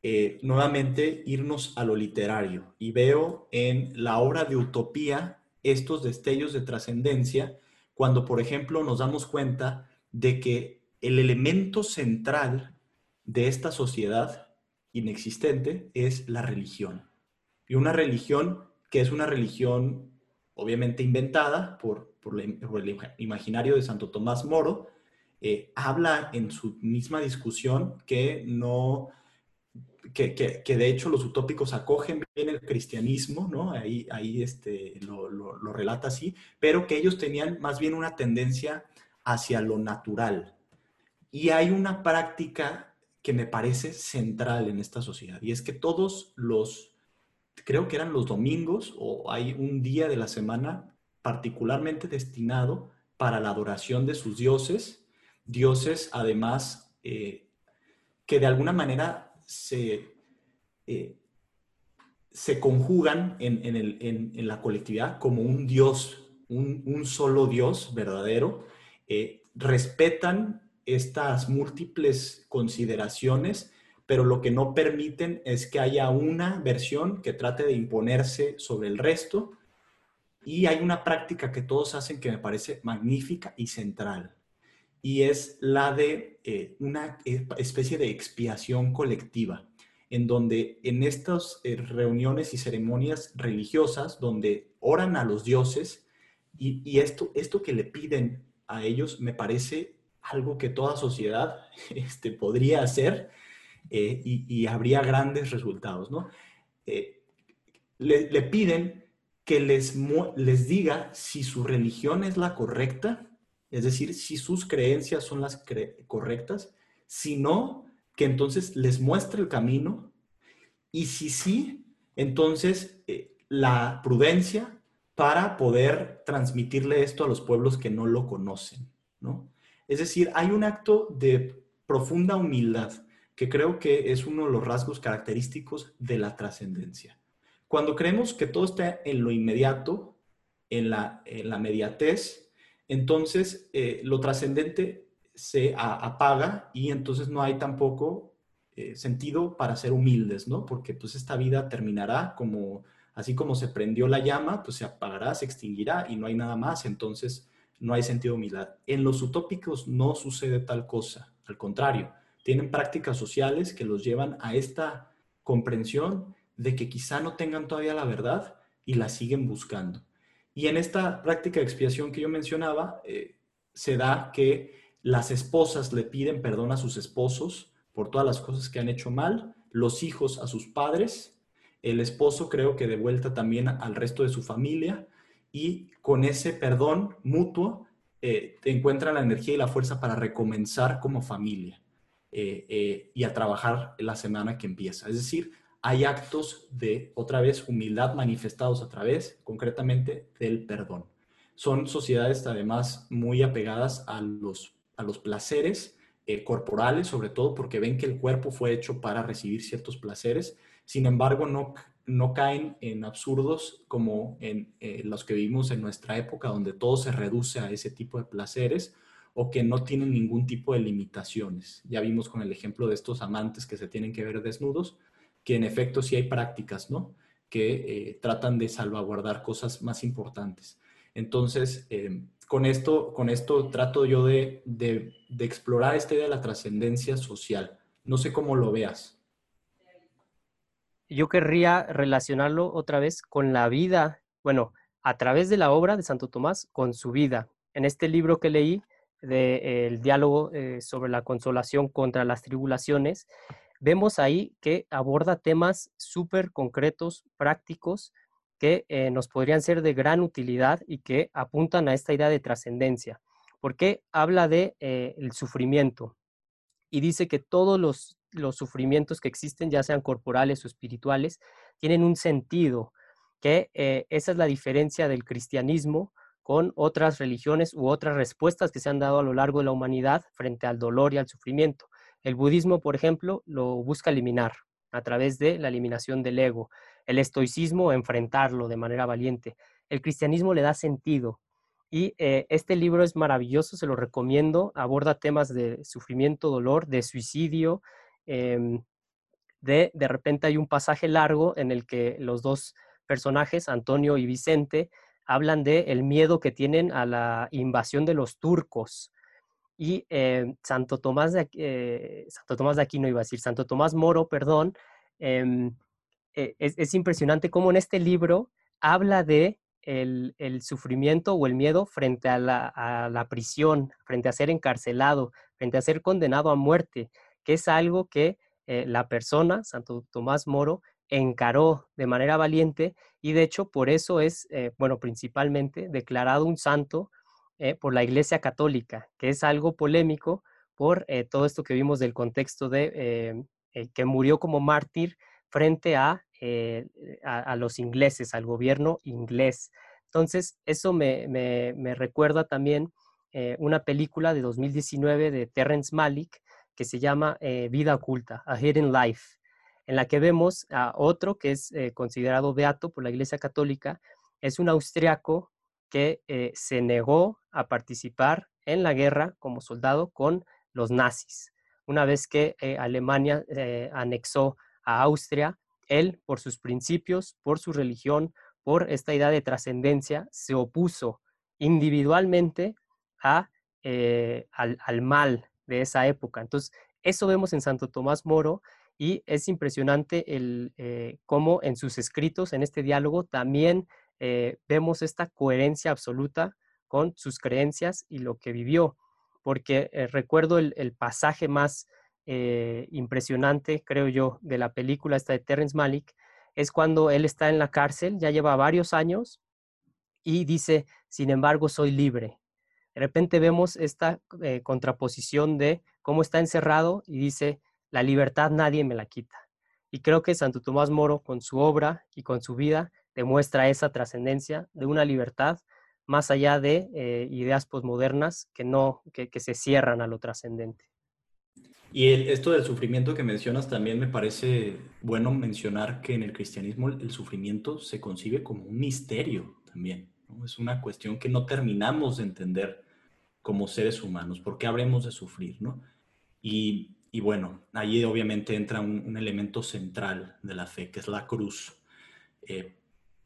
eh, nuevamente irnos a lo literario. Y veo en la obra de Utopía estos destellos de trascendencia, cuando, por ejemplo, nos damos cuenta de que el elemento central de esta sociedad inexistente es la religión. Y una religión que es una religión obviamente inventada por, el imaginario de Santo Tomás Moro, eh, habla en su misma discusión que no, que, de hecho los utópicos acogen bien el cristianismo, ¿no? Ahí, ahí este, lo, lo, relata así, pero que ellos tenían más bien una tendencia hacia lo natural. Y hay una práctica que me parece central en esta sociedad, y es que todos los creo que eran los domingos o hay un día de la semana particularmente destinado para la adoración de sus dioses, dioses además eh, que de alguna manera se, eh, se conjugan en, la colectividad como un dios, un, solo dios verdadero, eh, respetan estas múltiples consideraciones pero lo que no permiten es que haya una versión que trate de imponerse sobre el resto. Y hay una práctica que todos hacen que me parece magnífica y central, y es la de eh, una especie de expiación colectiva, en donde en estas eh, reuniones y ceremonias religiosas, donde oran a los dioses, y, esto, esto que le piden a ellos me parece algo que toda sociedad este, podría hacer, eh, y, habría grandes resultados, ¿no? Eh, le, piden que les, les diga si su religión es la correcta, es decir, si sus creencias son las correctas, si no, que entonces les muestre el camino y si sí, entonces eh, la prudencia para poder transmitirle esto a los pueblos que no lo conocen, ¿no? Es decir, hay un acto de profunda humildad que creo que es uno de los rasgos característicos de la trascendencia. Cuando creemos que todo está en lo inmediato, en la, en la mediatez, entonces eh, lo trascendente se apaga y entonces no hay tampoco eh, sentido para ser humildes, ¿no? Porque pues esta vida terminará como, así como se prendió la llama, pues se apagará, se extinguirá y no hay nada más, entonces no hay sentido de humildad. En los utópicos no sucede tal cosa, al contrario, tienen prácticas sociales que los llevan a esta comprensión de que quizá no tengan todavía la verdad y la siguen buscando. Y en esta práctica de expiación que yo mencionaba, eh, se da que las esposas le piden perdón a sus esposos por todas las cosas que han hecho mal, los hijos a sus padres, el esposo creo que de vuelta también al resto de su familia y con ese perdón mutuo eh, encuentran la energía y la fuerza para recomenzar como familia. Eh, eh, y a trabajar la semana que empieza. Es decir, hay actos de, otra vez, humildad manifestados a través, concretamente, del perdón. Son sociedades además muy apegadas a los, a los placeres eh, corporales, sobre todo porque ven que el cuerpo fue hecho para recibir ciertos placeres. Sin embargo, no, no caen en absurdos como en los que vivimos en nuestra época, donde todo se reduce a ese tipo de placeres o que no tienen ningún tipo de limitaciones. Ya vimos con el ejemplo de estos amantes que se tienen que ver desnudos, que en efecto sí hay prácticas, ¿no? Que eh, tratan de salvaguardar cosas más importantes. Entonces, eh, con, esto, con esto trato yo de, de, de explorar esta idea de la trascendencia social. No sé cómo lo veas. Yo querría relacionarlo otra vez con la vida, bueno, a través de la obra de Santo Tomás con su vida. En este libro que leí, del diálogo eh, sobre la consolación contra las tribulaciones, vemos ahí que aborda temas súper concretos, prácticos, que eh, nos podrían ser de gran utilidad y que apuntan a esta idea de trascendencia, porque habla de eh, el sufrimiento y dice que todos los, los sufrimientos que existen, ya sean corporales o espirituales, tienen un sentido, que esa es la diferencia del cristianismo con otras religiones u otras respuestas que se han dado a lo largo de la humanidad frente al dolor y al sufrimiento. El budismo, por ejemplo, lo busca eliminar a través de la eliminación del ego. El estoicismo, enfrentarlo de manera valiente. El cristianismo le da sentido. Y eh, este libro es maravilloso, se lo recomiendo. Aborda temas de sufrimiento, dolor, de suicidio. Em, de, de repente hay un pasaje largo en el que los dos personajes, Antonio y Vicente, hablan de el miedo que tienen a la invasión de los turcos. Y eh, Santo, Tomás de, eh, Santo Tomás de Aquino, iba a decir, Santo Tomás Moro, perdón, em, eh, es, impresionante cómo en este libro habla de el, sufrimiento o el miedo frente a la, a la, prisión, frente a ser encarcelado, frente a ser condenado a muerte, que es algo que la persona, Santo Tomás Moro, encaró de manera valiente y de hecho por eso es, bueno, principalmente declarado un santo eh, por la Iglesia Católica, que es algo polémico por eh, todo esto que vimos del contexto de eh, que murió como mártir frente a, a, los ingleses, al gobierno inglés. Entonces, eso me, me, recuerda también una película de 2019 de Terrence Malick que se llama Vida Oculta, A Hidden Life, en la que vemos a otro que es considerado beato por la Iglesia Católica, es un austriaco que eh, se negó a participar en la guerra como soldado con los nazis. Una vez que eh, Alemania eh, anexó a Austria, él, por sus principios, por su religión, por esta idea de trascendencia, se opuso individualmente a, al, mal de esa época. Entonces, eso vemos en Santo Tomás Moro y es impresionante el, cómo en sus escritos, en este diálogo, también eh, vemos esta coherencia absoluta con sus creencias y lo que vivió, porque eh, recuerdo el, pasaje más eh, impresionante, creo yo, de la película esta de Terrence Malick, es cuando él está en la cárcel, ya lleva varios años, y dice, sin embargo, soy libre. De repente vemos esta contraposición de cómo está encerrado y dice, la libertad nadie me la quita. Y creo que Santo Tomás Moro, con su obra y con su vida, demuestra esa trascendencia de una libertad más allá de eh, ideas posmodernas que, no, que, se cierran a lo trascendente. Y esto del sufrimiento que mencionas también me parece bueno mencionar que en el cristianismo el, sufrimiento se concibe como un misterio también. Es una cuestión que no terminamos de entender como seres humanos. ¿Por qué habremos de sufrir? ¿no? Y, bueno, allí obviamente entra un, elemento central de la fe, que es la cruz. Eh,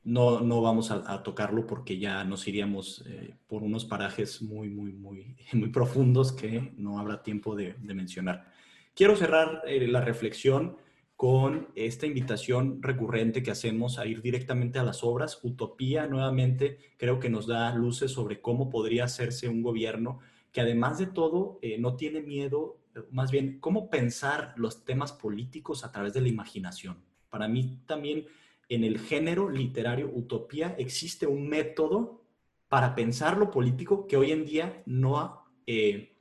no, no vamos a, tocarlo porque ya nos iríamos eh, por unos parajes muy, muy, muy, muy profundos que no habrá tiempo de, mencionar. Quiero cerrar eh, la reflexión con esta invitación recurrente que hacemos a ir directamente a las obras. Utopía, nuevamente, creo que nos da luces sobre cómo podría hacerse un gobierno que además de todo no tiene miedo, más bien, cómo pensar los temas políticos a través de la imaginación. Para mí también en el género literario utopía existe un método para pensar lo político que hoy en día no, eh,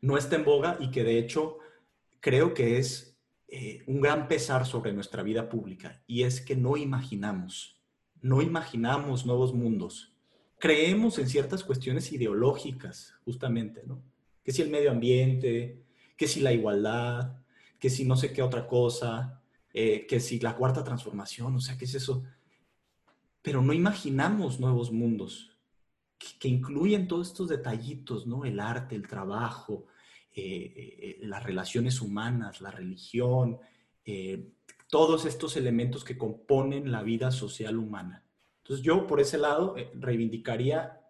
no está en boga y que de hecho creo que es eh, un gran pesar sobre nuestra vida pública y es que no imaginamos, no imaginamos nuevos mundos. Creemos en ciertas cuestiones ideológicas, justamente, ¿no? Que si el medio ambiente, que si la igualdad, que si no sé qué otra cosa, eh, que si la cuarta transformación, o sea, ¿qué es eso? Pero no imaginamos nuevos mundos que, incluyen todos estos detallitos, ¿no? El arte, el trabajo, eh, eh, las relaciones humanas, la religión, todos estos elementos que componen la vida social humana. Entonces yo por ese lado reivindicaría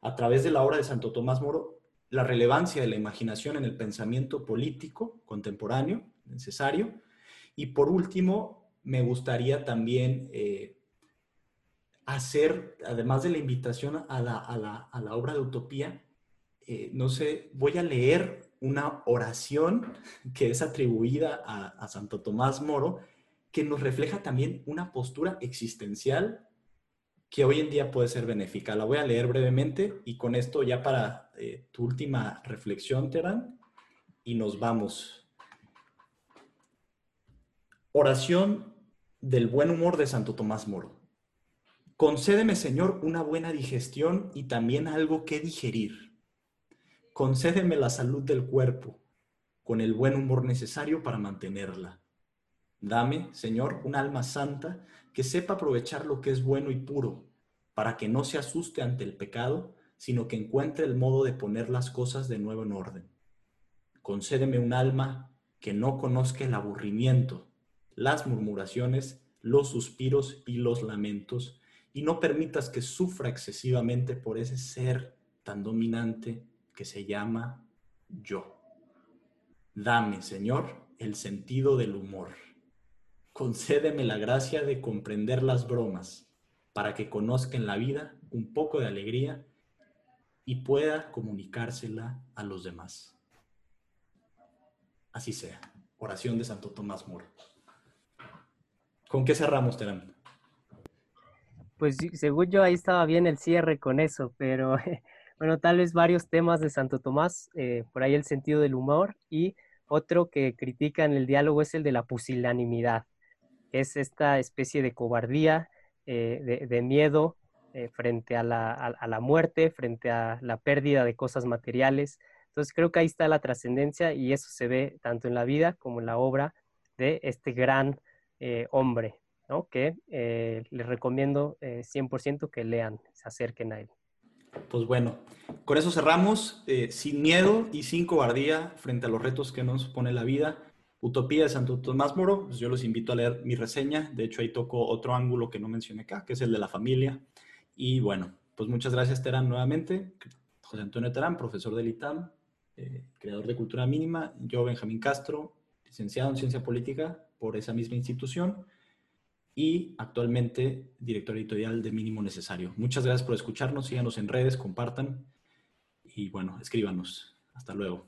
a través de la obra de Santo Tomás Moro la relevancia de la imaginación en el pensamiento político contemporáneo necesario. Y por último, me gustaría también eh, hacer, además de la invitación a la, obra de Utopía, eh, no sé, voy a leer una oración que es atribuida a, a Santo Tomás Moro, que nos refleja también una postura existencial que hoy en día puede ser benéfica. La voy a leer brevemente y con esto ya para eh, tu última reflexión, Terán, y nos vamos. Oración del buen humor de Santo Tomás Moro. Concédeme, Señor, una buena digestión y también algo que digerir. Concédeme la salud del cuerpo, con el buen humor necesario para mantenerla. Dame, Señor, un alma santa que sepa aprovechar lo que es bueno y puro, para que no se asuste ante el pecado, sino que encuentre el modo de poner las cosas de nuevo en orden. Concédeme un alma que no conozca el aburrimiento, las murmuraciones, los suspiros y los lamentos, y no permitas que sufra excesivamente por ese ser tan dominante que se llama yo. Dame, Señor, el sentido del humor concédeme la gracia de comprender las bromas para que conozca en la vida un poco de alegría y pueda comunicársela a los demás. Así sea. Oración de Santo Tomás Moro. ¿Con qué cerramos, Terán? Pues según yo ahí estaba bien el cierre con eso, pero bueno, tal vez varios temas de Santo Tomás, eh, por ahí el sentido del humor y otro que critica en el diálogo es el de la pusilanimidad es esta especie de cobardía, eh, de, miedo eh, frente a la, muerte, frente a la pérdida de cosas materiales. Entonces creo que ahí está la trascendencia y eso se ve tanto en la vida como en la obra de este gran eh, hombre, ¿no? que les recomiendo 100% que lean, se acerquen a él. Pues bueno, con eso cerramos, sin miedo y sin cobardía frente a los retos que nos pone la vida. Utopía de Santo Tomás Moro, pues yo los invito a leer mi reseña. De hecho, ahí toco otro ángulo que no mencioné acá, que es el de la familia. Y bueno, pues muchas gracias, Terán, nuevamente. José Antonio Terán, profesor del ITAM, eh, creador de Cultura Mínima. Yo, Benjamín Castro, licenciado en Ciencia Política por esa misma institución y actualmente director editorial de Mínimo Necesario. Muchas gracias por escucharnos, síganos en redes, compartan y bueno, escríbanos. Hasta luego.